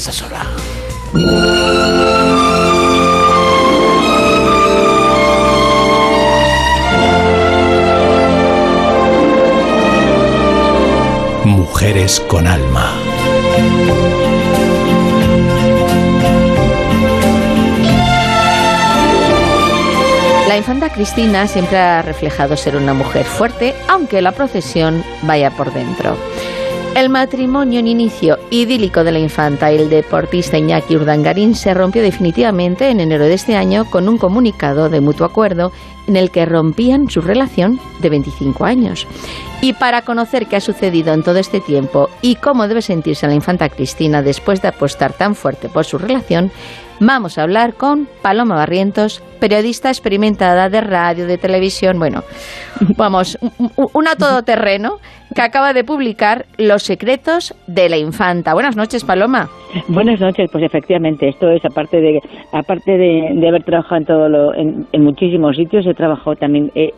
casa sola. Mujeres con alma. La infanta Cristina siempre ha reflejado ser una mujer fuerte, aunque la procesión vaya por dentro. El matrimonio en inicio idílico de la infanta y el deportista Iñaki Urdangarín se rompió definitivamente en enero de este año con un comunicado de mutuo acuerdo en el que rompían su relación de 25 años. Y para conocer qué ha sucedido en todo este tiempo y cómo debe sentirse la infanta Cristina después de apostar tan fuerte por su relación, vamos a hablar con Paloma Barrientos, periodista experimentada de radio, de televisión, bueno, vamos, una todoterreno que acaba de publicar Los secretos de la infanta. Buenas noches, Paloma. Buenas noches, pues efectivamente, esto es aparte de aparte de, haber trabajado en todo lo, en, muchísimos sitios, he trabajado también, eh,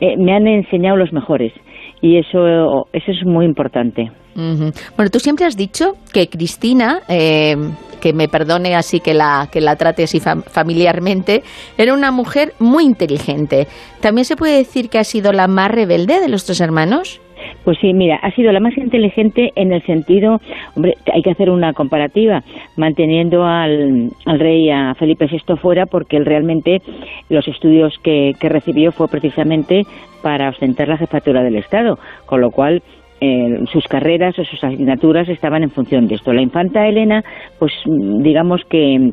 eh, me han enseñado los mejores y eso eso es muy importante. Bueno, tú siempre has dicho que Cristina eh, que me perdone así que la, que la trate así familiarmente, era una mujer muy inteligente. ¿También se puede decir que ha sido la más rebelde de los tres hermanos? Pues sí, mira, ha sido la más inteligente en el sentido, hombre, hay que hacer una comparativa, manteniendo al, al rey, a Felipe VI fuera, porque él realmente los estudios que, que recibió fue precisamente para ostentar la jefatura del Estado, con lo cual eh, sus carreras o sus asignaturas estaban en función de esto. La infanta Elena, pues digamos que,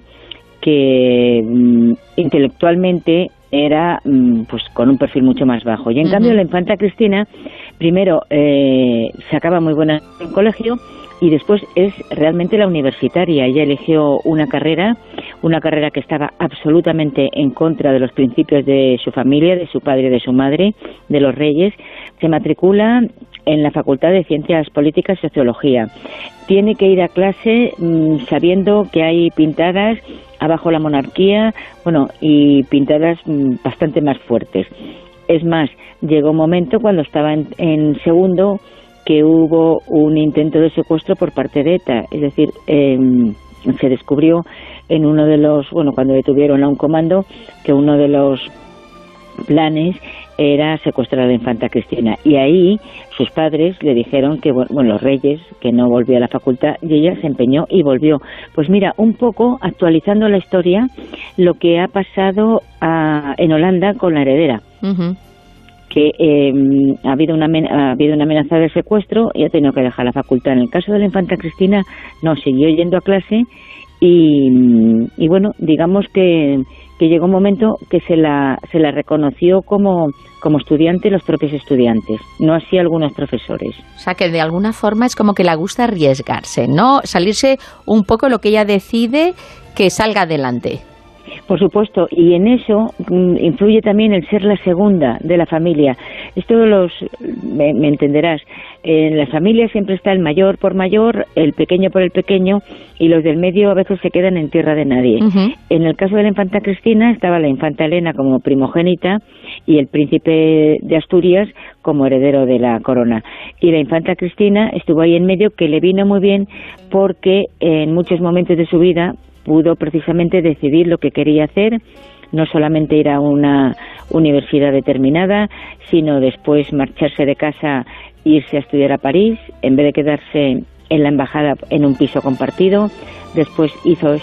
que mm, intelectualmente era mm, pues con un perfil mucho más bajo. Y en cambio la infanta Cristina, primero eh, sacaba muy buena en colegio y después es realmente la universitaria. Ella eligió una carrera, una carrera que estaba absolutamente en contra de los principios de su familia, de su padre, de su madre, de los reyes. Se matricula en la Facultad de Ciencias Políticas y Sociología. Tiene que ir a clase mm, sabiendo que hay pintadas abajo la monarquía, bueno, y pintadas mm, bastante más fuertes. Es más, llegó un momento cuando estaba en, segundo que hubo un intento de secuestro por parte de ETA, es decir, em, se descubrió en uno de los, bueno, cuando detuvieron a un comando, que uno de los planes era secuestrar a la infanta Cristina. Y ahí sus padres le dijeron que, bueno, los reyes, que no volvió a la facultad, y ella se empeñó y volvió. Pues mira, un poco actualizando la historia, lo que ha pasado en Holanda con la heredera. Que em, ha, habido una, ha habido una amenaza de secuestro y ha tenido que dejar la facultad. En el caso de la infanta Cristina, no, siguió yendo a clase y bueno, digamos que que llegó un momento que se la, se la reconoció como, como estudiante los propios estudiantes, no así algunos profesores. O sea, que de alguna forma es como que le gusta arriesgarse, ¿no? Salirse un poco lo que ella decide que salga adelante. Por supuesto, y en eso mm, influye también el ser la segunda de la familia. Esto los, me, entenderás, en la familia siempre está el mayor por mayor, el pequeño por el pequeño, y los del medio a veces se quedan en tierra de nadie. En el caso de la infanta Cristina estaba la infanta Elena como primogénita y el príncipe de Asturias como heredero de la corona. Y la infanta Cristina estuvo ahí en medio, que le vino muy bien porque en muchos momentos de su vida pudo precisamente decidir lo que quería hacer, no solamente ir a una universidad determinada, sino después marcharse de casa irse a estudiar a París, en vez de quedarse en la embajada en un piso compartido. Después hizo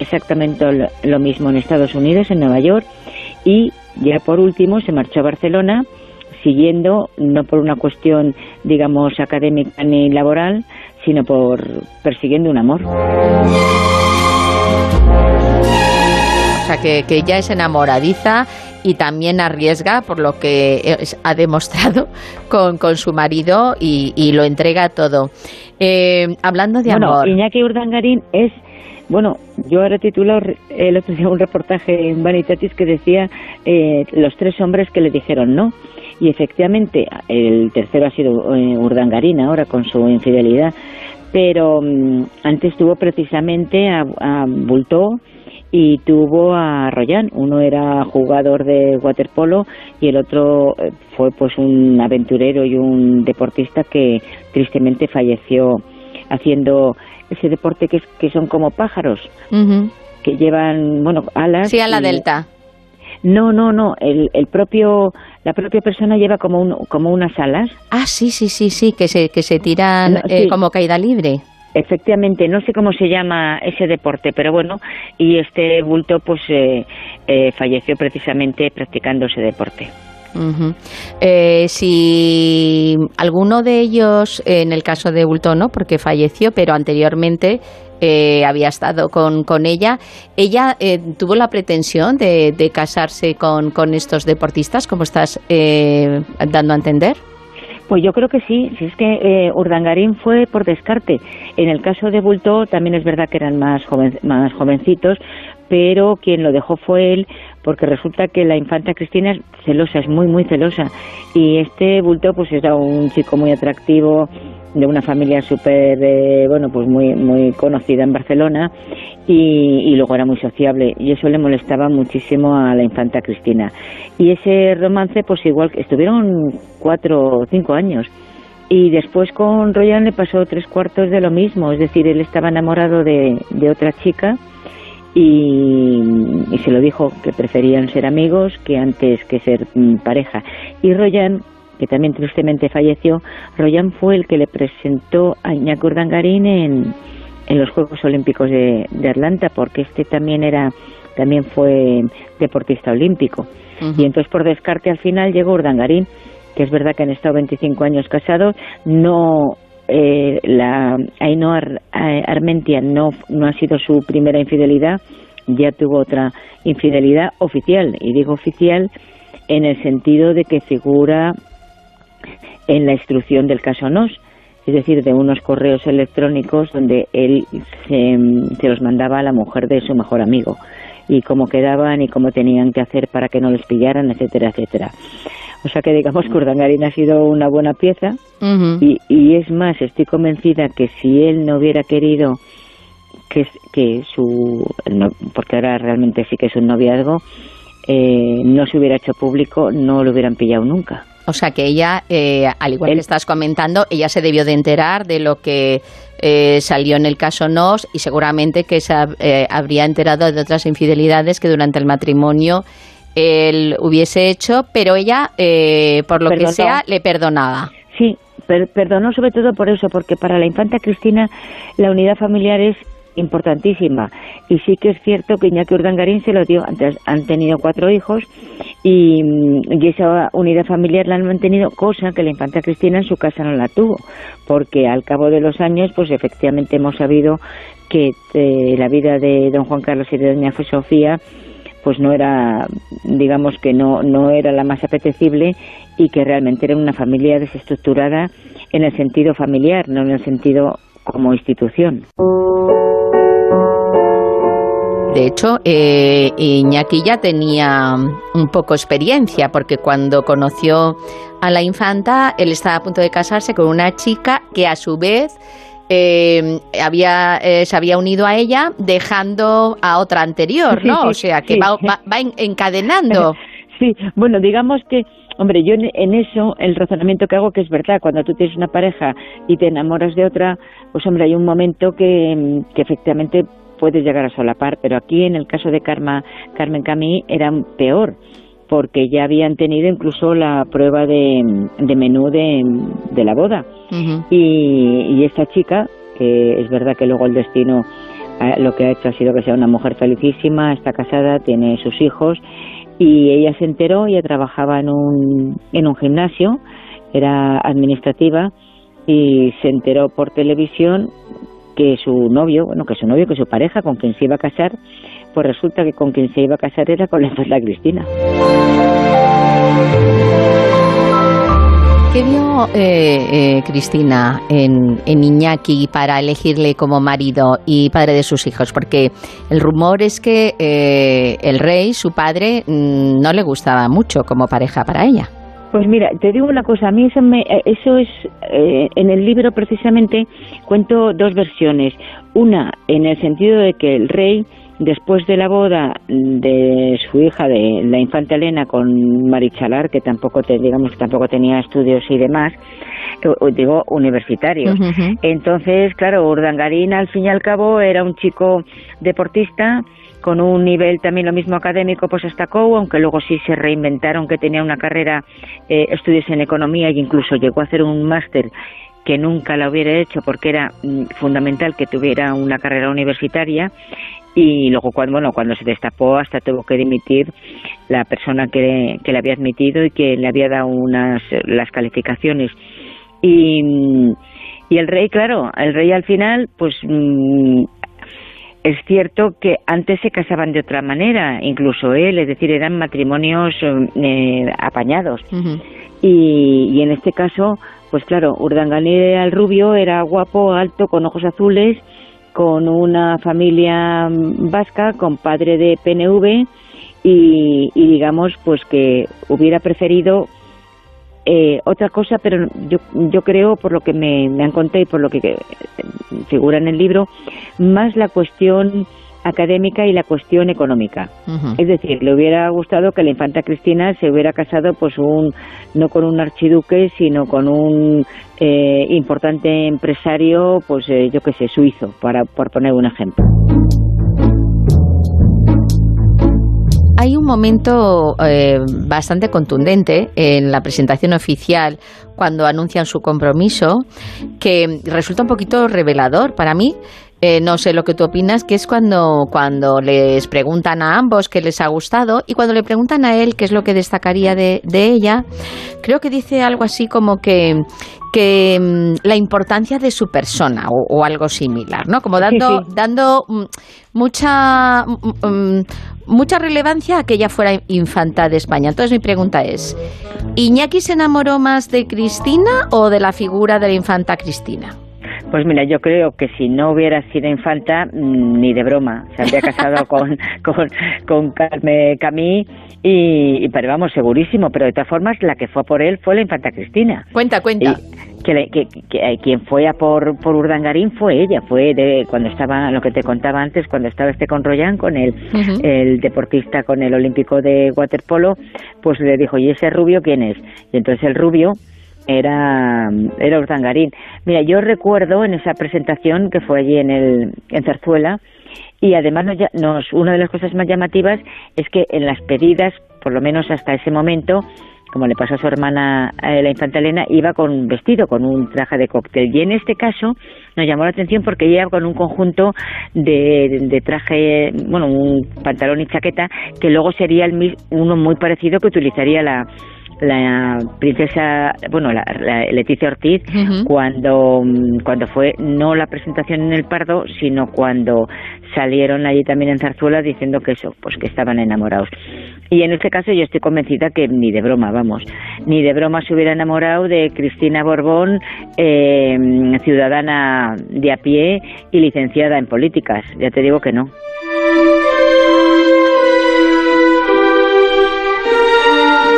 exactamente lo mismo en Estados Unidos, en Nueva York, y ya por último se marchó a Barcelona siguiendo, no por una cuestión, digamos, académica ni laboral, sino por persiguiendo un amor. O sea, que, que ella es enamoradiza y también arriesga, por lo que ha demostrado con, con su marido y, lo entrega todo. Eh, hablando de bueno, amor. Iñaki Urdangarín es bueno, yo ahora titulado el otro día un reportaje en Vanitatis que decía eh, los tres hombres que le dijeron no. Y efectivamente, el tercero ha sido eh, Urdangarín ahora con su infidelidad. Pero mm, antes tuvo precisamente a, a Bultó, y tuvo a Royan. Uno era jugador de waterpolo y el otro eh, fue pues un aventurero y un deportista que tristemente falleció haciendo ese deporte que, es, que son como pájaros, que llevan, bueno, alas. Sí, a la delta. No, no, no, el, el propio, la propia persona lleva como, un, como unas alas. Ah, sí, sí, sí, sí, que se, que se tiran eh, como caída libre. Efectivamente, no sé cómo se llama ese deporte, pero bueno, y este bulto pues eh, eh, falleció precisamente practicando ese deporte. Eh, si alguno de ellos, en el caso de Bulto no, porque falleció, pero anteriormente había estado con, con ella, ¿ella tuvo la pretensión de, de casarse con, con, estos deportistas, como estás dando a entender? Pues yo creo que sí, si es que eh, Urdangarín fue por descarte. En el caso de Bulto también es verdad que eran más, más jovencitos, pero quien lo dejó fue él, porque resulta que la infanta Cristina es celosa, es muy, muy celosa. Y este Bulto pues era un chico muy atractivo, de una familia súper, eh, bueno, pues muy, muy conocida en Barcelona y, luego era muy sociable y eso le molestaba muchísimo a la infanta Cristina. Y ese romance, pues igual, estuvieron cuatro o cinco años. Y después con Royan le pasó tres cuartos de lo mismo, es decir, él estaba enamorado de, de otra chica y, y, se lo dijo que preferían ser amigos que antes que ser mm, pareja. Y Royan que también tristemente falleció, Royan fue el que le presentó a Iñaki Urdangarín en, en los Juegos Olímpicos de, Atlanta, porque este también era también fue deportista olímpico. Y entonces por descarte al final llegó Urdangarín, que es verdad que han estado 25 años casados, no eh, la Ainhoa Armentia no, no ha sido su primera infidelidad, ya tuvo otra infidelidad oficial, y digo oficial en el sentido de que figura en la instrucción del caso NOS, es decir, de unos correos electrónicos donde él se, los mandaba a la mujer de su mejor amigo y cómo quedaban y cómo tenían que hacer para que no les pillaran, etcétera, etcétera. O sea que digamos que Urdangarín ha sido una buena pieza y, y, es más, estoy convencida que si él no hubiera querido que, que su, porque ahora realmente sí que es un noviazgo, eh, no se hubiera hecho público, no lo hubieran pillado nunca. O sea que ella, eh, al igual que estás comentando, ella se debió de enterar de lo que eh, salió en el caso NOS y seguramente que se eh, habría enterado de otras infidelidades que durante el matrimonio él hubiese hecho, pero ella, por lo que sea, le perdonaba. Sí, perdonó sobre todo por eso, porque para la infanta Cristina la unidad familiar es importantísima. Y sí que es cierto que Iñaki Urdangarín se lo dio, antes han tenido cuatro hijos y, esa unidad familiar la han mantenido, cosa que la infanta Cristina en su casa no la tuvo, porque al cabo de los años, pues efectivamente hemos sabido que eh, la vida de don Juan Carlos y de doña Sofía pues no era, digamos que no, no era la más apetecible y que realmente era una familia desestructurada en el sentido familiar, no en el sentido como institución. De hecho, eh, Iñaki ya tenía un poco experiencia, porque cuando conoció a la infanta, él estaba a punto de casarse con una chica que a su vez eh, había, eh, se había unido a ella dejando a otra anterior, ¿no? o sea, que va, encadenando. Sí, bueno, digamos que Hombre, yo en, eso, el razonamiento que hago, que es verdad, cuando tú tienes una pareja y te enamoras de otra, pues hombre, hay un momento que, que efectivamente puedes llegar a solapar, pero aquí en el caso de Karma, Carmen Camí era peor, porque ya habían tenido incluso la prueba de, de menú de, de la boda. y, y, esta chica, que es verdad que luego el destino eh, lo que ha hecho ha sido que sea una mujer felicísima, está casada, tiene sus hijos, y ella se enteró, ella trabajaba en un, en un gimnasio, era administrativa, y se enteró por televisión que su novio, bueno, que su novio, que su pareja con quien se iba a casar, pues resulta que con quien se iba a casar era con la Cristina. ¿Qué vio eh, eh, Cristina en, en, Iñaki para elegirle como marido y padre de sus hijos? Porque el rumor es que eh, el rey, su padre, mm, no le gustaba mucho como pareja para ella. Pues mira, te digo una cosa, a mí eso, me, eso es, eh, en el libro precisamente cuento dos versiones. Una, en el sentido de que el rey después de la boda de su hija, de la infanta Elena, con Marichalar, que tampoco, digamos, tampoco tenía estudios y demás, eh, digo, universitarios. Entonces, claro, Urdangarín, al fin y al cabo, era un chico deportista, con un nivel también lo mismo académico, pues hasta COU, aunque luego sí se reinventaron que tenía una carrera, eh, estudios en economía e incluso llegó a hacer un máster que nunca la hubiera hecho porque era mm, fundamental que tuviera una carrera universitaria y luego cuando bueno cuando se destapó hasta tuvo que dimitir la persona que, que le había admitido y que le había dado unas las calificaciones y, y el rey claro el rey al final pues mm, es cierto que antes se casaban de otra manera, incluso él, es decir, eran matrimonios eh, apañados. y, y, en este caso, pues claro, Urdangarín era el rubio, era guapo, alto, con ojos azules, con una familia vasca, con padre de PNV y, y digamos pues que hubiera preferido eh, otra cosa, pero yo, yo creo, por lo que me, han contado y por lo que eh, figura en el libro, más la cuestión académica y la cuestión económica. Es decir, le hubiera gustado que la infanta Cristina se hubiera casado pues un no con un archiduque, sino con un eh, importante empresario, pues yo qué sé, suizo, para por poner un ejemplo. hay un momento eh, bastante contundente en la presentación oficial cuando anuncian su compromiso que resulta un poquito revelador para mí. Eh, no sé lo que tú opinas, que es cuando, cuando les preguntan a ambos qué les ha gustado y cuando le preguntan a él qué es lo que destacaría de, ella, creo que dice algo así como que, que mm, la importancia de su persona o, algo similar, ¿no? Como dando, dando mm, mucha, mm, mucha relevancia a que ella fuera infanta de España. Entonces mi pregunta es, ¿Iñaki se enamoró más de Cristina o de la figura de la infanta Cristina? Pues mira, yo creo que si no hubiera sido infanta, mm, ni de broma, se habría casado con, con, con Carmen Camí y, pero vamos, segurísimo, pero de todas formas la que fue por él fue la infanta Cristina. Cuenta, cuenta. que, que, eh, quien fue a por, por Urdangarín fue ella, fue de cuando estaba, lo que te contaba antes, cuando estaba este con Royan, con el, el deportista, con el olímpico de waterpolo, pues le dijo, ¿y ese rubio quién es? Y entonces el rubio era, era Urdangarín. Mira, yo recuerdo en esa presentación que fue allí en, el, en Zarzuela, y además nos, una de las cosas más llamativas es que en las pedidas, por lo menos hasta ese momento, como le pasó a su hermana eh, la infanta Elena, iba con un vestido, con un traje de cóctel. Y en este caso nos llamó la atención porque ella con un conjunto de, de traje, bueno, un pantalón y chaqueta, que luego sería el, uno muy parecido que utilizaría la, la princesa, bueno, la, Leticia Ortiz, cuando, cuando fue no la presentación en el Pardo, sino cuando salieron allí también en Zarzuela diciendo que eso, pues que estaban enamorados. Y en este caso yo estoy convencida que ni de broma, vamos, ni de broma se hubiera enamorado de Cristina Borbón, eh, ciudadana de a pie y licenciada en políticas. Ya te digo que no.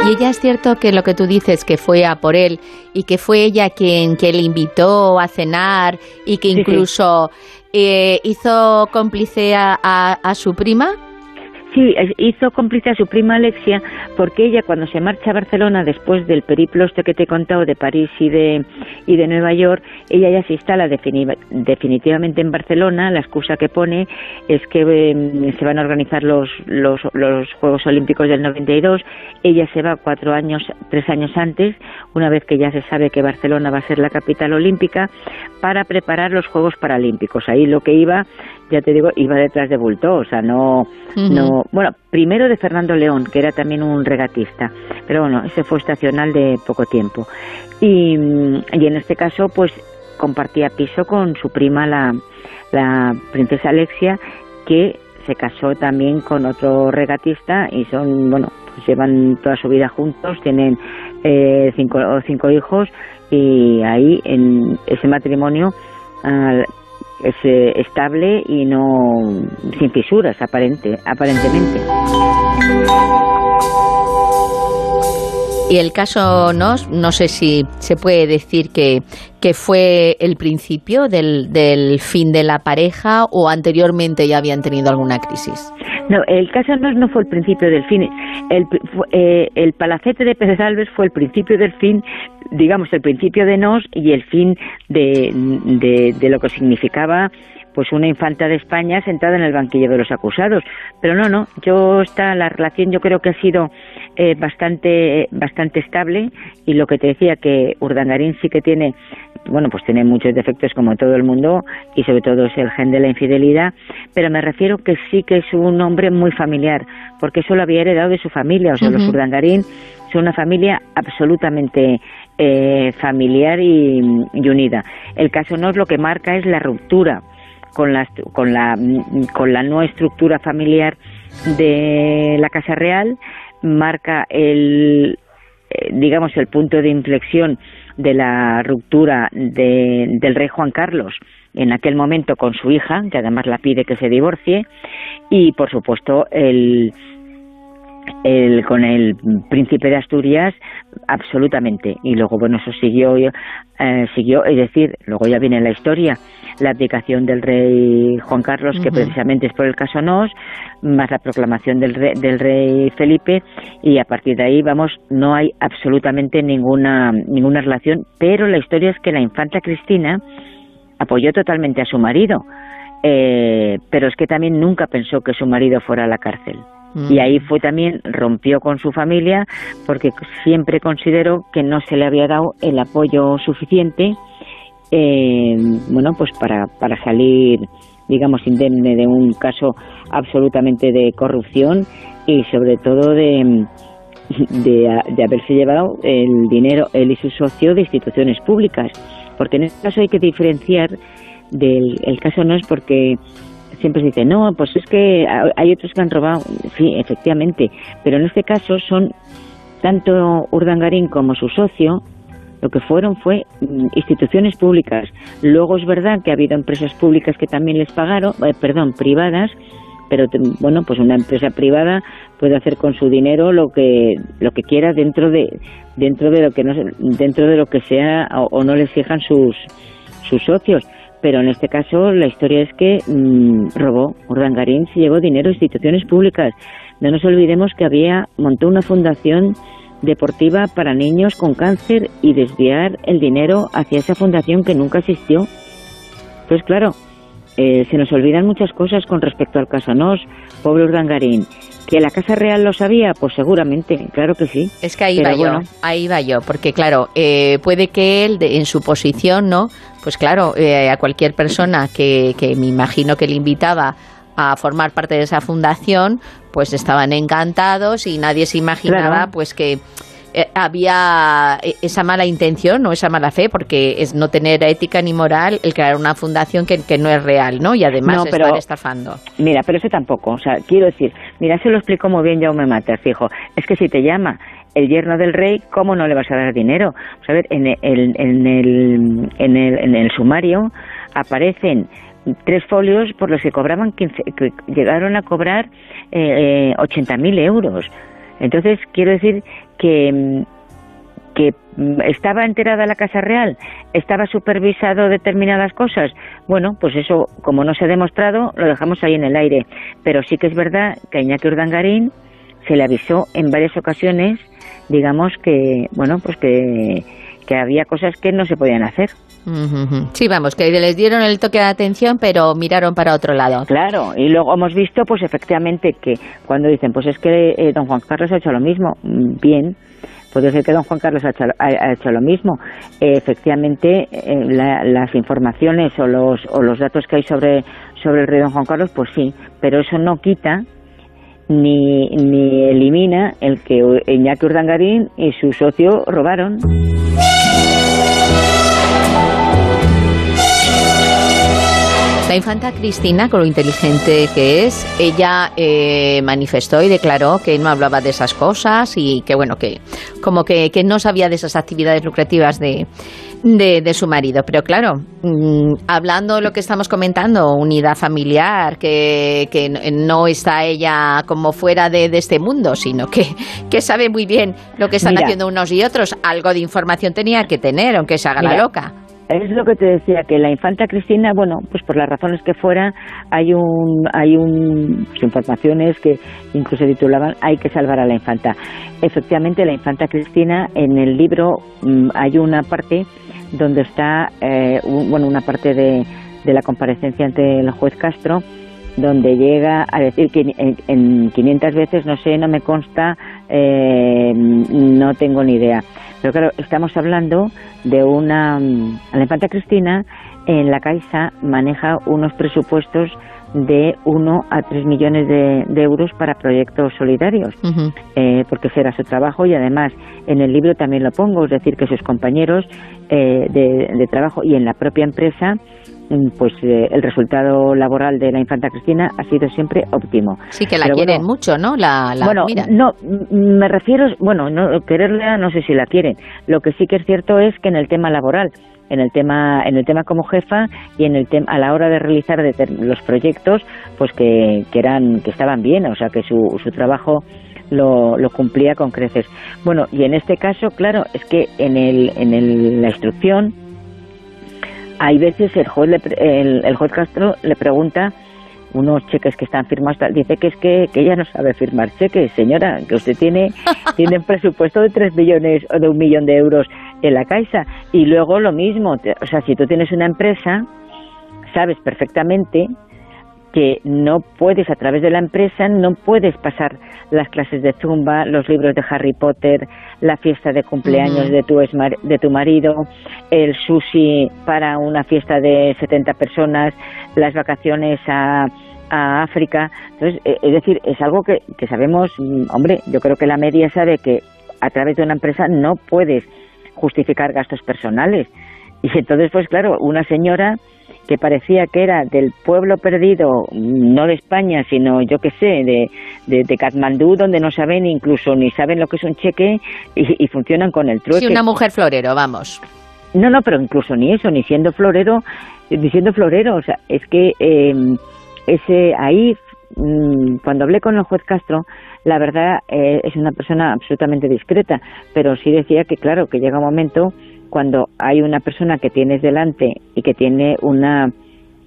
Y ella es cierto que lo que tú dices, que fue a por él y que fue ella quien, que le invitó a cenar y que incluso eh, hizo cómplice a su prima. Sí, hizo cómplice a su prima Alexia porque ella cuando se marcha a Barcelona después del periplo este que te he contado de París y de, y de Nueva York, ella ya se instala definitivamente en Barcelona. La excusa que pone es que em, se van a organizar los, los, los Juegos Olímpicos del 92. Ella se va cuatro años, tres años antes, una vez que ya se sabe que Barcelona va a ser la capital olímpica, para preparar los Juegos Paralímpicos. Ahí lo que iba, ya te digo, iba detrás de Bulto, o sea, no, no bueno, primero de Fernando León, que era también un regatista, pero bueno, ese fue estacional de poco tiempo. Y, en este caso, pues compartía piso con su prima, la, la princesa Alexia, que se casó también con otro regatista y son, bueno, pues llevan toda su vida juntos, tienen eh, cinco, cinco hijos y ahí en ese matrimonio es eh, estable y no sin fisuras aparente, aparentemente. Y el caso Nos, no sé si se puede decir que, que fue el principio del, del fin de la pareja o anteriormente ya habían tenido alguna crisis. No, el caso Nos no fue el principio del fin. El, eh, el palacete de Pérez Alves fue el principio del fin, digamos, el principio de Nos y el fin de, de lo que significaba pues una infanta de España sentada en el banquillo de los acusados. Pero no, no, yo está la relación yo creo que ha sido eh, bastante bastante estable. Y lo que te decía que Urdangarín sí que tiene bueno, pues tiene muchos defectos como todo el mundo y sobre todo es el gen de la infidelidad, pero me refiero que sí que es un hombre muy familiar, porque eso lo había heredado de su familia, o sea, los Urdangarín son una familia absolutamente eh, familiar y, y, unida. El caso no es lo que marca es la ruptura con la, con la, con la no estructura familiar de la Casa Real, marca el, eh, digamos, el punto de inflexión de la ruptura de, del rey Juan Carlos en aquel momento con su hija, que además la pide que se divorcie, y por supuesto el, el, con el príncipe de Asturias absolutamente. Y luego bueno eso siguió eh, siguió es decir luego ya viene la historia la abdicación del rey Juan Carlos que precisamente es por el caso Nos más la proclamación del rey, del rey Felipe y a partir de ahí vamos no hay absolutamente ninguna ninguna relación pero la historia es que la infanta Cristina apoyó totalmente a su marido eh, pero es que también nunca pensó que su marido fuera a la cárcel y ahí fue también, rompió con su familia porque siempre consideró que no se le había dado el apoyo suficiente, eh, bueno, pues para, para salir, digamos, indemne de un caso absolutamente de corrupción y sobre todo de, de, de haberse llevado el dinero, él y su socio, de instituciones públicas. Porque en este caso hay que diferenciar del el caso no es porque siempre se dice, no, pues es que hay otros que han robado. Sí, efectivamente, pero en este caso son tanto Urdangarín como su socio, lo que fueron fue mm, instituciones públicas. Luego es verdad que ha habido empresas públicas que también les pagaron, eh, perdón, privadas, pero bueno, pues una empresa privada puede hacer con su dinero lo que lo que quiera dentro de dentro de lo que no dentro de lo que sea o, o no les fijan sus sus socios pero en este caso la historia es que mmm, robó, Urdangarín se llevó dinero a instituciones públicas. No nos olvidemos que había montó una fundación deportiva para niños con cáncer y desviar el dinero hacia esa fundación que nunca existió. Pues claro, eh, se nos olvidan muchas cosas con respecto al caso Nos, pobre Urdangarín. ¿Que la Casa Real lo sabía? Pues seguramente, claro que sí. Es que ahí va bueno. yo, ahí va yo, porque claro, eh, puede que él, de, en su posición, ¿no? Pues claro, eh, a cualquier persona que, que me imagino que le invitaba a formar parte de esa fundación, pues estaban encantados y nadie se imaginaba claro. pues que eh, había eh, esa mala intención o esa mala fe, porque es no tener ética ni moral el crear una fundación que, que no es real, ¿no? Y además no, pero, estar estafando. Mira, pero eso tampoco. O sea, quiero decir, mira, se lo explico muy bien Jaume Mater, fijo. Es que si te llama el yerno del rey, ¿cómo no le vas a dar dinero? A ver, en el, en el, en el, en el sumario aparecen tres folios por los que cobraban 15, que llegaron a cobrar eh, 80.000 euros. Entonces, quiero decir que, que estaba enterada la Casa Real, estaba supervisado determinadas cosas. Bueno, pues eso, como no se ha demostrado, lo dejamos ahí en el aire. Pero sí que es verdad que a Iñaki Urdangarín se le avisó en varias ocasiones, digamos que, bueno, pues que, que había cosas que no se podían hacer. Sí, vamos, que les dieron el toque de atención, pero miraron para otro lado. Claro, y luego hemos visto, pues efectivamente, que cuando dicen, pues es que eh, don Juan Carlos ha hecho lo mismo, bien, puede ser que don Juan Carlos ha hecho, ha hecho lo mismo. Eh, efectivamente, eh, la, las informaciones o los, o los datos que hay sobre, sobre el rey don Juan Carlos, pues sí, pero eso no quita ni, ni elimina el que Iñaki Urdangarín y su socio robaron. La infanta Cristina, con lo inteligente que es, ella eh, manifestó y declaró que no hablaba de esas cosas y que, bueno, que como que, que no sabía de esas actividades lucrativas de, de, su marido. Pero claro, mm, hablando lo que estamos comentando, unidad familiar, que, que no está ella como fuera de, este mundo, sino que, que, sabe muy bien lo que están haciendo unos y otros, algo de información tenía que tener, aunque se haga la loca. Es lo que te decía, que la infanta Cristina, bueno, pues por las razones que fuera, hay un, hay un, pues informaciones que incluso titulaban Hay que salvar a la infanta. Efectivamente, la infanta Cristina, en el libro mm, hay una parte donde está, eh, bueno, una parte de, de la comparecencia ante el juez Castro, donde llega a decir que en, 500 veces no sé, no me consta, eh, no tengo ni idea. Pero claro, estamos hablando de una... La infanta Cristina en la Caixa maneja unos presupuestos de 1 a 3 millones de, euros para proyectos solidarios, eh, porque será su trabajo y además en el libro también lo pongo, es decir, que sus compañeros eh, de, trabajo y en la propia empresa mm, pues eh, el resultado laboral de la infanta Cristina ha sido siempre óptimo. Sí, que la quieren mucho, ¿no? La, bueno, no, me refiero, bueno, no, quererla no sé si la quieren. Lo que sí que es cierto es que en el tema laboral, en el tema en el tema como jefa y en el tema a la hora de realizar los proyectos pues que, que eran que estaban bien o sea que su, su trabajo lo, lo, cumplía con creces bueno y en este caso claro es que en el en el, la instrucción hay veces el juez el, el juez Castro le pregunta unos cheques que están firmados, dice que es que, que, ella no sabe firmar cheques, señora, que usted tiene, tiene un presupuesto de 3 millones o de un millón de euros en la Caixa. Y luego lo mismo, o sea, si tú tienes una empresa, sabes perfectamente que no puedes, a través de la empresa, no puedes pasar las clases de zumba, los libros de Harry Potter, la fiesta de cumpleaños de, tu de tu marido, el sushi para una fiesta de 70 personas, las vacaciones a, a África. Entonces, eh, es decir, es algo que, que sabemos, mm, hombre, yo creo que la media sabe que a través de una empresa no puedes justificar gastos personales. Y entonces, pues claro, una señora que parecía que era del pueblo perdido, no de España, sino yo qué sé, de, de, Katmandú, donde no saben incluso ni saben lo que es un cheque y, funcionan con el trueque. Sí, una mujer florero, vamos. No, no, pero incluso ni eso, ni siendo florero, ni siendo florero, o sea, es que eh, ese ahí mm, cuando hablé con el juez Castro, la verdad eh, es una persona absolutamente discreta, pero sí decía que claro, que llega un momento cuando hay una persona que tienes delante y que tiene una,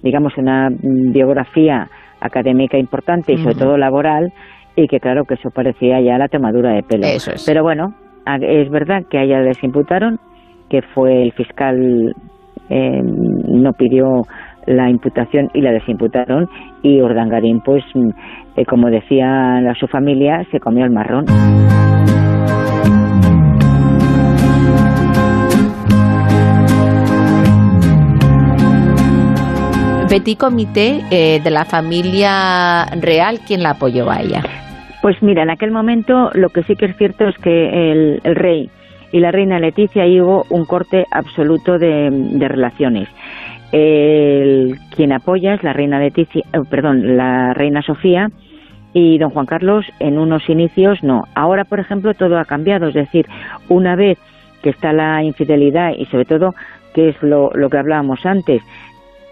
digamos, una biografía académica importante y sobre todo laboral, y que claro que eso parecía ya la tomadura de pelo. Pero bueno, es verdad que a ella les imputaron, que fue el fiscal eh, no pidió la imputación y la desimputaron y Ordangarín pues eh, como decía su familia se comió el marrón. Petit Comité eh, de la familia real, ¿quién la apoyó a ella? Pues mira, en aquel momento lo que sí que es cierto es que el, rey y la reina Leticia hubo un corte absoluto de, relaciones. El, quien apoya es la reina Leticia, eh, perdón, la reina Sofía y don Juan Carlos en unos inicios no. Ahora, por ejemplo, todo ha cambiado, es decir, una vez que está la infidelidad y sobre todo que es lo, lo que hablábamos antes,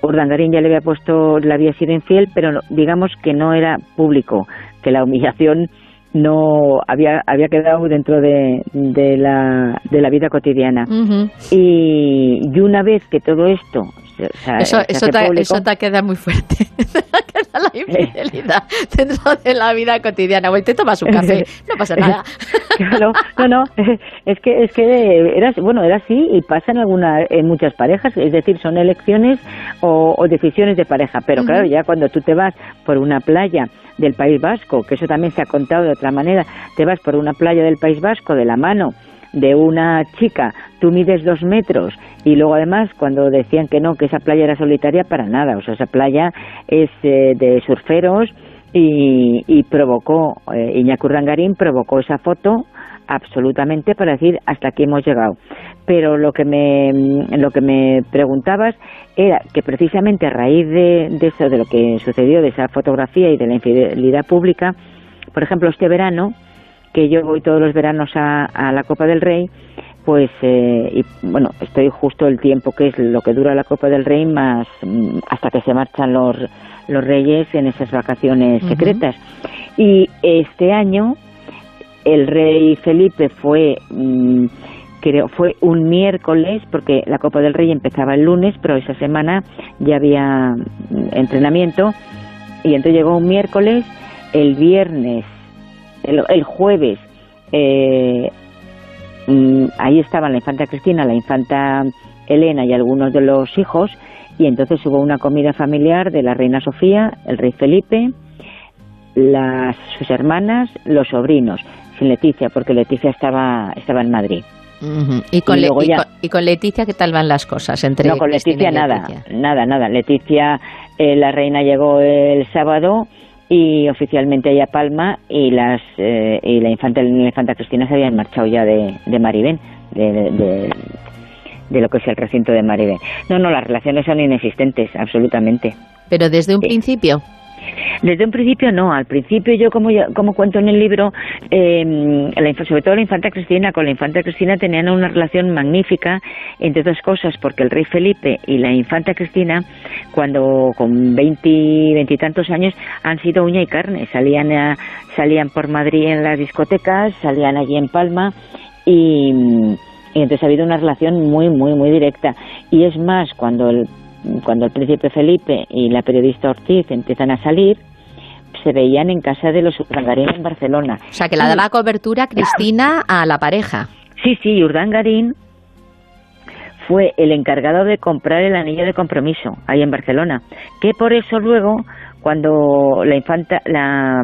Urdangarín ya le había puesto, le había sido infiel, pero digamos que no era público, que la humillación no había había quedado dentro de, de, la, de la vida cotidiana. Y, y, una vez que todo esto eso, eso, te, eso te queda muy fuerte. La infidelidad dentro de la vida cotidiana. Hoy te tomas un café, no pasa nada. Claro, no, no, es que es que era bueno, era así y pasa en alguna en muchas parejas, es decir, son elecciones o, decisiones de pareja, pero claro, ya cuando tú te vas por una playa del País Vasco, que eso también se ha contado de otra manera, te vas por una playa del País Vasco de la mano de una chica, tú mides dos metros y luego además cuando decían que no, que esa playa era solitaria, para nada, o sea, esa playa es eh, de surferos y, y provocó, eh, Iñaki Rangarín provocó esa foto absolutamente para decir hasta aquí hemos llegado. Pero lo que me, lo que me preguntabas era que precisamente a raíz de, de eso, de lo que sucedió, de esa fotografía y de la infidelidad pública, por ejemplo, este verano, que yo voy todos los veranos a, la Copa del Rey, pues eh, y, bueno estoy justo el tiempo que es lo que dura la Copa del Rey más mm, hasta que se marchan los los reyes en esas vacaciones secretas y este año el rey Felipe fue mm, creo fue un miércoles porque la Copa del Rey empezaba el lunes pero esa semana ya había mm, entrenamiento. Y entonces llegó un miércoles el viernes el, jueves eh, Mm, ahí estaban la infanta Cristina, la infanta Elena y algunos de los hijos, y entonces hubo una comida familiar de la reina Sofía, el rey Felipe, las, sus hermanas, los sobrinos, sin Leticia, porque Leticia estaba, estaba en Madrid. ¿Y, con y, con, Leticia qué tal van las cosas? Entre no, con Leticia, nada, nada, nada. Leticia, eh, la reina llegó el sábado y oficialmente ella Palma y las eh, y la infanta la infanta Cristina se habían marchado ya de, de Maribén de, de, lo que es el recinto de Maribén no no las relaciones son inexistentes absolutamente pero desde un principio desde un principio no, al principio yo como, como cuento en el libro, eh, sobre todo la infanta Cristina, con la infanta Cristina tenían una relación magnífica, entre dos cosas, porque el rey Felipe y la infanta Cristina, cuando con veintitantos años, han sido uña y carne, salían, salían por Madrid en las discotecas, salían allí en Palma y... Y entonces ha habido una relación muy, muy, muy directa. Y es más, cuando el cuando el príncipe Felipe y la periodista Ortiz empiezan a salir, se veían en casa de los Urdangarín en Barcelona. O sea, que la daba cobertura Cristina a la pareja. Sí, sí, Urdangarín fue el encargado de comprar el anillo de compromiso ahí en Barcelona. Que por eso luego, cuando la infanta, la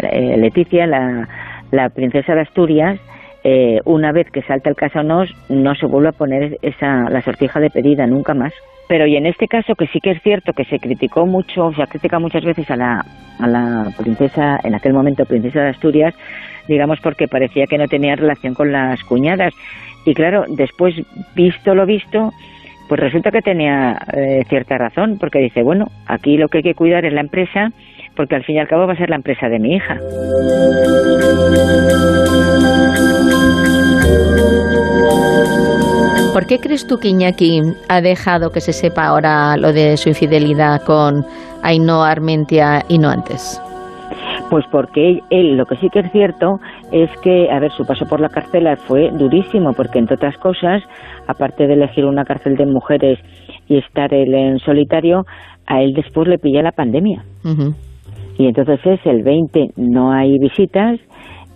eh, Leticia, la, la princesa de Asturias, eh, una vez que salta el caso no se vuelve a poner esa, la sortija de pedida nunca más. Pero y en este caso que sí que es cierto que se criticó mucho, se ha criticado muchas veces a la, a la princesa, en aquel momento princesa de Asturias, digamos porque parecía que no tenía relación con las cuñadas. Y claro, después, visto lo visto, pues resulta que tenía eh, cierta razón, porque dice, bueno, aquí lo que hay que cuidar es la empresa, porque al fin y al cabo va a ser la empresa de mi hija. ¿Por qué crees tú que Iñaki ha dejado que se sepa ahora lo de su infidelidad con Ainhoa Armentia y no antes? Pues porque él, lo que sí que es cierto es que, a ver, su paso por la cárcel fue durísimo, porque entre otras cosas, aparte de elegir una cárcel de mujeres y estar él en solitario, a él después le pilla la pandemia. Y entonces es el 20, no hay visitas,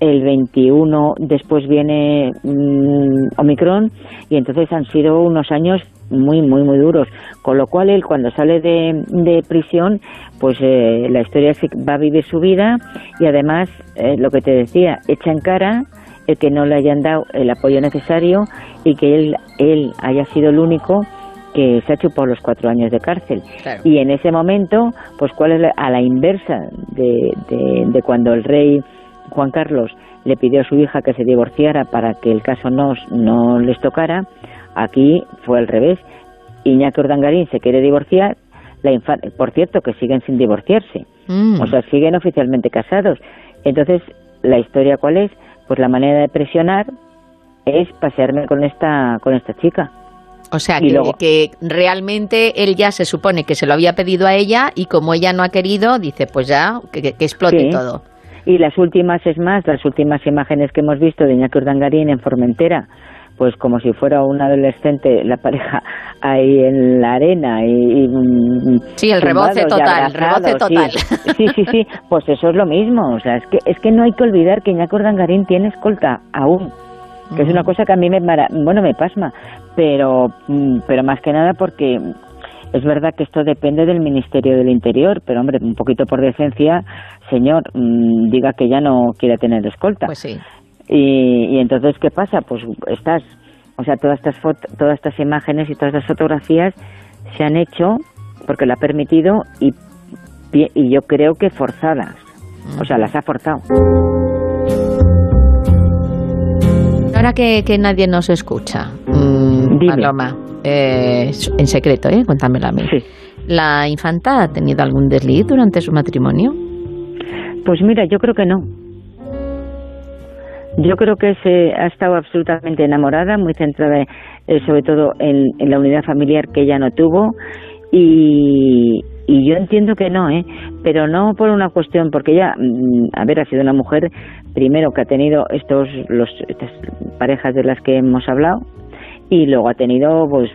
el 21 después viene mm, Omicron y entonces han sido unos años muy, muy, muy duros. Con lo cual él cuando sale de, prisión, pues eh, la historia va a vivir su vida y además, eh, lo que te decía, echa en cara el que no le hayan dado el apoyo necesario y que él, él haya sido el único que se ha chupado los cuatro años de cárcel. Y en ese momento, pues cuál es a la inversa de, de cuando el rey Juan Carlos le pidió a su hija que se divorciara para que el caso no, no les tocara, aquí fue al revés. Iñaki Urdangarín se quiere divorciar, la por cierto que siguen sin divorciarse, mm. o sea, siguen oficialmente casados. Entonces, ¿la historia cuál es? Pues la manera de presionar es pasearme con esta, con esta chica. O sea, que, que, realmente él ya se supone que se lo había pedido a ella y como ella no ha querido, dice, pues ya, que, que explote todo. Y las últimas, es más, las últimas imágenes que hemos visto de Iñaki Urdangarín en Formentera, pues como si fuera un adolescente, la pareja ahí en la arena y... Mm, sí, el reboce total, reboce total. Sí, sí, sí, pues eso es lo mismo, o sea, es que, es que no hay que olvidar que Iñaki Urdangarín tiene escolta aún, que es una cosa que a mí me, bueno, me pasma, pero, mm, pero más que nada porque es verdad que esto depende del Ministerio del Interior, pero hombre, un poquito por decencia, señor, mm, diga que ya no quiere tener escolta. Pues sí. Y, entonces, ¿qué pasa? Pues estás, o sea, todas estas, todas estas imágenes y todas estas fotografías se han hecho porque lo ha permitido y, y yo creo que forzadas. O sea, las ha forzado. Ahora que, nadie nos escucha, mmm, Paloma, eh, en secreto, ¿eh? Cuéntamelo a mí. ¿La infanta ha tenido algún desliz durante su matrimonio? Pues mira, yo creo que no. Yo creo que se ha estado absolutamente enamorada, muy centrada eh, sobre todo en, la unidad familiar que ella no tuvo y, yo entiendo que no, ¿eh? pero no por una cuestión, porque ella, mm, a ha sido una mujer primero que ha tenido estos, los, estas parejas de las que hemos hablado, y luego ha tenido pues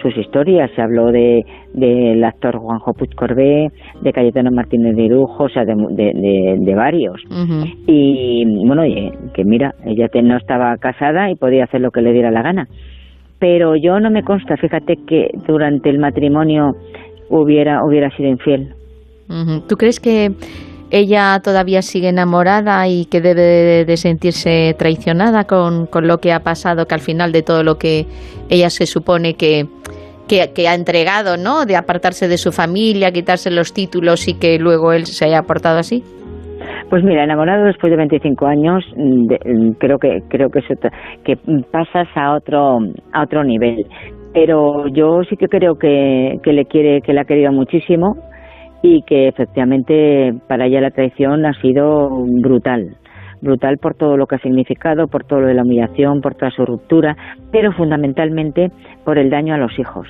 sus historias. Se habló de del actor Juanjo Puig Corbé de Cayetano Martínez de Irujo o sea de, de, varios. Y bueno oye, que mira ella no estaba casada y podía hacer lo que le diera la gana. Pero yo no me consta fíjate que durante el matrimonio hubiera hubiera sido infiel. ¿Tú crees que ella todavía sigue enamorada y que debe de sentirse traicionada con, con, lo que ha pasado, que al final de todo lo que ella se supone que, que, ha entregado, ¿no? De apartarse de su familia, quitarse los títulos y que luego él se haya portado así. Pues mira, enamorado después de 25 años, mm, creo que creo que que pasas a otro a otro nivel. Pero yo sí que creo que, que le quiere, que le ha querido muchísimo y que efectivamente para ella la traición ha sido brutal brutal por todo lo que ha significado, por todo lo de la humillación, por toda su ruptura, pero fundamentalmente por el daño a los hijos.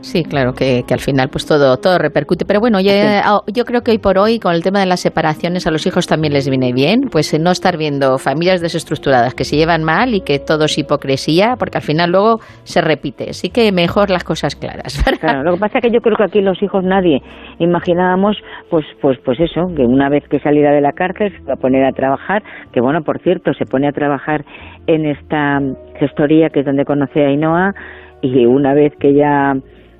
Sí, claro, que, al final pues todo, todo repercute. Pero bueno, yo, ah, yo creo que hoy por hoy con el tema de las separaciones a los hijos también les viene bien, pues eh, no estar viendo familias desestructuradas que se llevan mal y que todo es hipocresía, porque al final luego se repite. Así que mejor las cosas claras. Claro, lo que pasa es que yo creo que aquí los hijos nadie imaginábamos, pues, pues, pues eso, que una vez que saliera de la cárcel se va a poner a trabajar, que bueno, por cierto, se pone a trabajar en esta gestoría que es donde conoce a Ainhoa y una vez que ya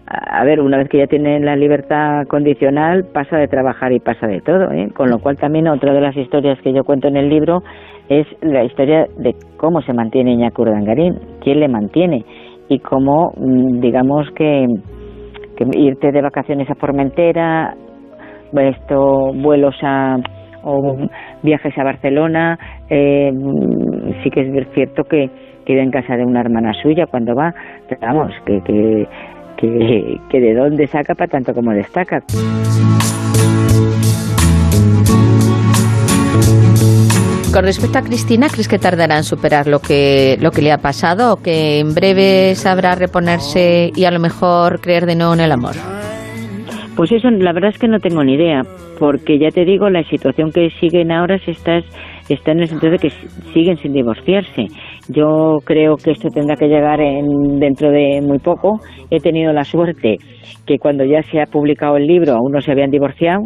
a ver, una vez que ya tiene la libertad condicional, pasa de trabajar y pasa de todo. ¿eh? Con lo cual también otra de las historias que yo cuento en el libro es la historia de cómo se mantiene Iñaki quién le mantiene y cómo, mm, digamos que, irte de vacaciones a Formentera, esto, vuelos a o viajes a Barcelona, eh, mm, sí que es cierto que queda en casa de una hermana suya cuando va, pero vamos, que, que que, de dónde saca para tanto como destaca. Con respecto a Cristina, ¿crees que tardará en superar lo que, lo que le ha pasado o que en breve sabrá reponerse y a lo mejor creer de nuevo en el amor? Pues eso, la verdad es que no tengo ni idea, porque ya te digo, la situación que siguen ahora se está, está en el sentido de que siguen sin divorciarse. Yo creo que esto tendrá que llegar en, dentro de muy poco. He tenido la suerte que cuando ya se ha publicado el libro aún no se habían divorciado,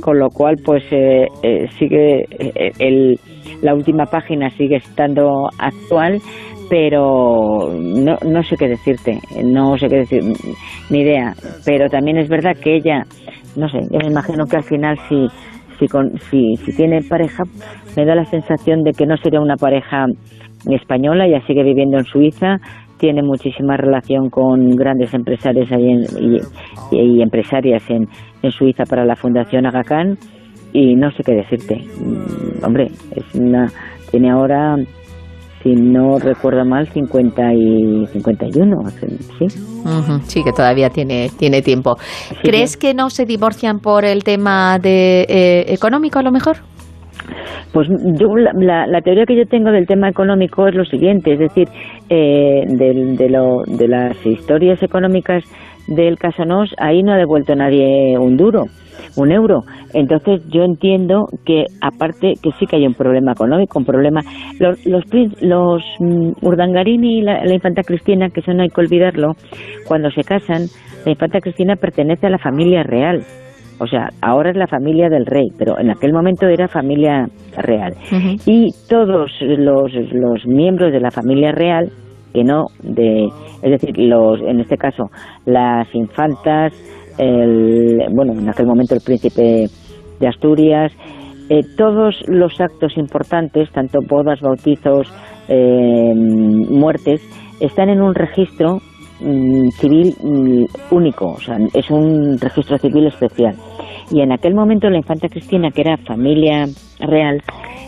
con lo cual pues eh, eh, sigue eh, el, la última página sigue estando actual, pero no, no sé qué decirte, no sé qué decir, ni idea. Pero también es verdad que ella, no sé, yo me imagino que al final si si, con, si, si tiene pareja, me da la sensación de que no sería una pareja española, ya sigue viviendo en Suiza, tiene muchísima relación con grandes empresarios y, empresarias en, en, Suiza para la Fundación Aga y no sé qué decirte. Mm, hombre, es una tiene ahora si no recuerdo mal 50 y 51, sí. sí, que todavía tiene tiene tiempo. ¿Crees que no se divorcian por el tema de eh, económico a lo mejor? Pues yo la, la, teoría que yo tengo del tema económico es lo siguiente, es decir, eh, de, de, lo, de las historias económicas del Casanos, ahí no ha devuelto nadie un duro, un euro. Entonces yo entiendo que aparte que sí que hay un problema económico, un problema... Los, los, los mm, Urdangarini y la, la infanta Cristina, que eso no hay que olvidarlo, cuando se casan, la infanta Cristina pertenece a la familia real o sea, ahora es la familia del rey, pero en aquel momento era familia real. Y todos los, los miembros de la familia real, que no de, es decir, los, en este caso, las infantas, el, bueno, en aquel momento el príncipe de Asturias, eh, todos los actos importantes, tanto bodas, bautizos, eh, muertes, están en un registro Mm, civil mm, único, o sea, es un registro civil especial. Y en aquel momento la infanta Cristina, que era familia real,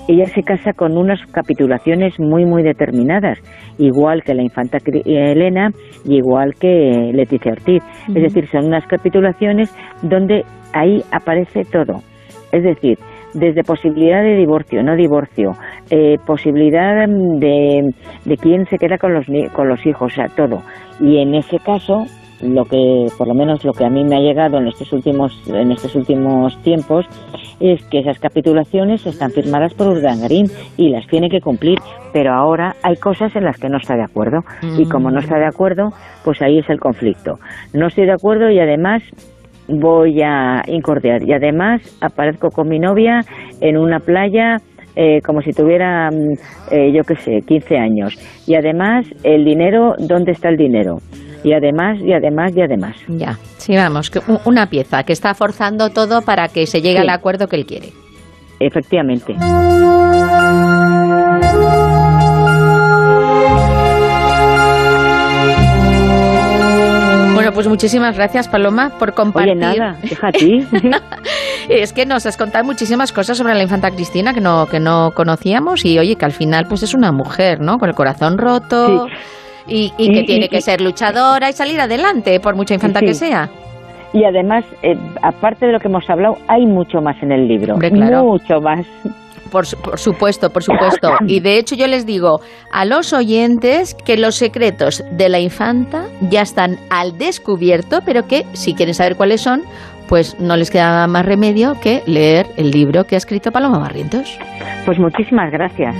ella se casa con unas capitulaciones muy, muy determinadas, igual que la infanta Elena y igual que Leticia Ortiz. Es decir, son unas capitulaciones donde ahí aparece todo. Es decir, desde posibilidad de divorcio, no divorcio, eh, posibilidad de, de quién se queda con los, con los hijos, o sea, todo. Y en ese caso, lo que por lo menos lo que a mí me ha llegado en estos últimos en estos últimos tiempos es que esas capitulaciones están firmadas por Urdangarín y las tiene que cumplir pero ahora hay cosas en las que no está de acuerdo. Y como no está de acuerdo pues ahí es el conflicto. No estoy de acuerdo y además voy a incordiar y además aparezco con mi novia en una playa eh, como si tuviera, mm, eh, yo qué sé, 15 años. Y además, el dinero, ¿dónde está el dinero? y además, y además, y además. Ya, sí, vamos, una pieza que está forzando todo para que se llegue al acuerdo que él quiere. Efectivamente. Bueno, pues muchísimas gracias, Paloma, por compartir. Oye, nada, deja a ti. es que nos has contado muchísimas cosas sobre la infanta Cristina que no, que no conocíamos y, oye, que al final pues es una mujer, ¿no? Con el corazón roto. Sí y, que tiene que ser luchadora y salir adelante, por mucha infanta que sea. Y además, eh, aparte de lo que hemos hablado, hay mucho más en el libro. Mucho más. Por, por, supuesto, por supuesto. Y de hecho yo les digo a los oyentes que los secretos de la infanta ya están al descubierto, pero que si quieren saber cuáles son, pues no les queda más remedio que leer el libro que ha escrito Paloma Barrientos. Pues muchísimas gracias.